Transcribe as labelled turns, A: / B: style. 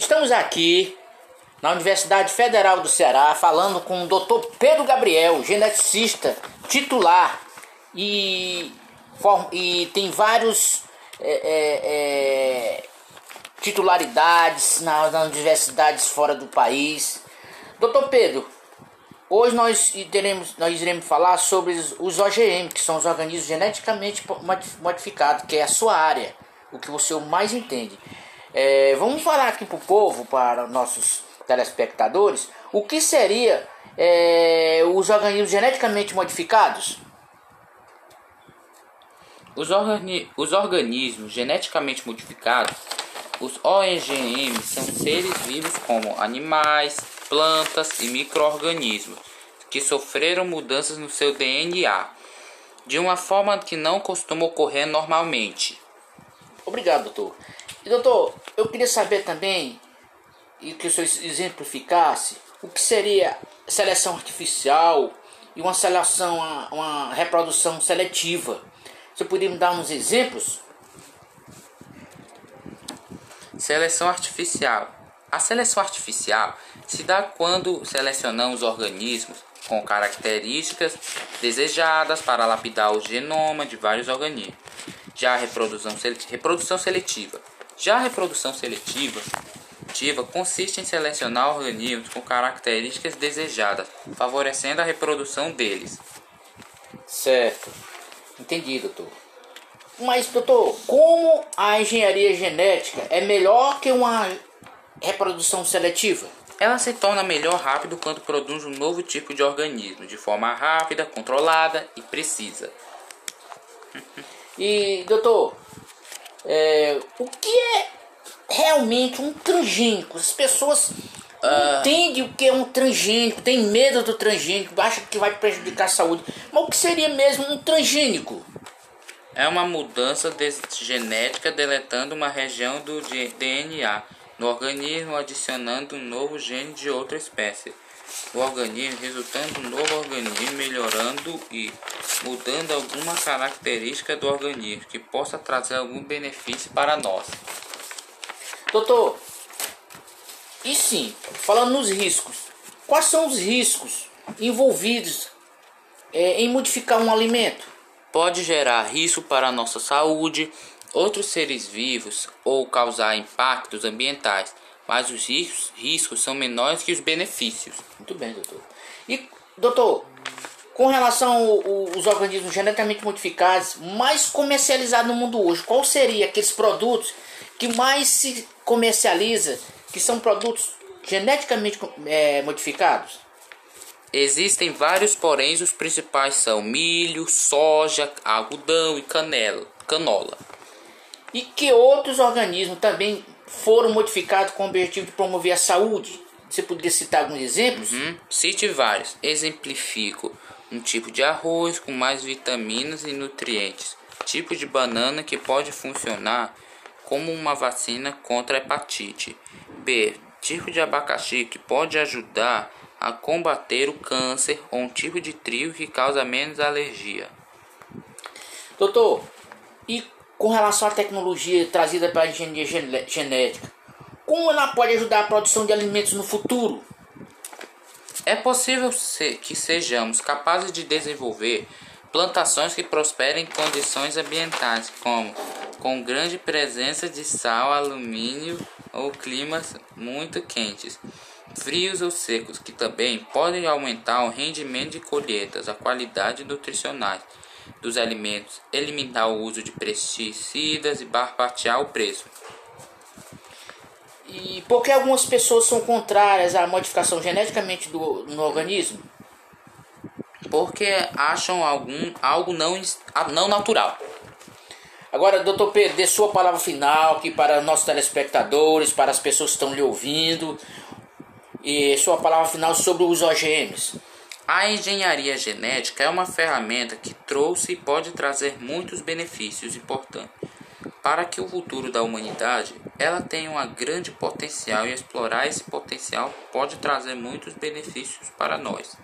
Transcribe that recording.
A: Estamos aqui na Universidade Federal do Ceará falando com o Dr. Pedro Gabriel, geneticista titular e, e tem vários é, é, é, titularidades nas, nas universidades fora do país. Doutor Pedro, hoje nós nós iremos falar sobre os OGM, que são os organismos geneticamente modificados, que é a sua área, o que você mais entende. É, vamos falar aqui para o povo, para nossos telespectadores, o que seria é, os organismos geneticamente modificados?
B: Os, organi os organismos geneticamente modificados, os OGM, são seres vivos como animais, plantas e microorganismos que sofreram mudanças no seu DNA de uma forma que não costuma ocorrer normalmente.
A: Obrigado, doutor. Doutor, eu queria saber também, e que o senhor exemplificasse, o que seria seleção artificial e uma seleção, uma, uma reprodução seletiva. Você poderia me dar uns exemplos?
B: Seleção artificial. A seleção artificial se dá quando selecionamos organismos com características desejadas para lapidar o genoma de vários organismos. Já a reprodução, reprodução seletiva já a reprodução seletiva consiste em selecionar organismos com características desejadas, favorecendo a reprodução deles.
A: Certo. Entendi, doutor. Mas, doutor, como a engenharia genética é melhor que uma reprodução seletiva?
B: Ela se torna melhor rápido quando produz um novo tipo de organismo, de forma rápida, controlada e precisa.
A: E, doutor, é, o que é realmente um transgênico? As pessoas uh, entendem o que é um transgênico, tem medo do transgênico, acham que vai prejudicar a saúde. Mas o que seria mesmo um transgênico?
B: É uma mudança de genética deletando uma região do DNA no organismo, adicionando um novo gene de outra espécie o organismo, resultando um novo organismo, melhorando e mudando alguma característica do organismo que possa trazer algum benefício para nós.
A: Doutor, e sim, falando nos riscos, quais são os riscos envolvidos é, em modificar um alimento?
B: Pode gerar risco para a nossa saúde, outros seres vivos ou causar impactos ambientais mas os riscos, riscos são menores que os benefícios.
A: Muito bem, doutor. E, doutor, com relação aos organismos geneticamente modificados mais comercializados no mundo hoje, qual seria aqueles produtos que mais se comercializa, que são produtos geneticamente é, modificados?
B: Existem vários, porém os principais são milho, soja, algodão e canela, canola.
A: E que outros organismos também foram modificados com o objetivo de promover a saúde? Você poderia citar alguns exemplos?
B: Uhum. Cite vários. Exemplifico um tipo de arroz com mais vitaminas e nutrientes, tipo de banana que pode funcionar como uma vacina contra a hepatite. B. Tipo de abacaxi que pode ajudar a combater o câncer ou um tipo de trigo que causa menos alergia.
A: Doutor, e com relação à tecnologia trazida pela engenharia genética, como ela pode ajudar a produção de alimentos no futuro?
B: É possível que sejamos capazes de desenvolver plantações que prosperem em condições ambientais, como com grande presença de sal, alumínio ou climas muito quentes, frios ou secos, que também podem aumentar o rendimento de colheitas, a qualidade nutricionais dos alimentos, eliminar o uso de pesticidas e barbatear o preço.
A: E por que algumas pessoas são contrárias à modificação geneticamente do, no organismo?
B: Porque acham algum, algo não, não natural.
A: Agora, doutor Pedro, dê sua palavra final aqui para nossos telespectadores, para as pessoas que estão lhe ouvindo, e sua palavra final sobre os OGMs.
B: A engenharia genética é uma ferramenta que trouxe e pode trazer muitos benefícios importantes. Para que o futuro da humanidade ela tenha um grande potencial e explorar esse potencial pode trazer muitos benefícios para nós.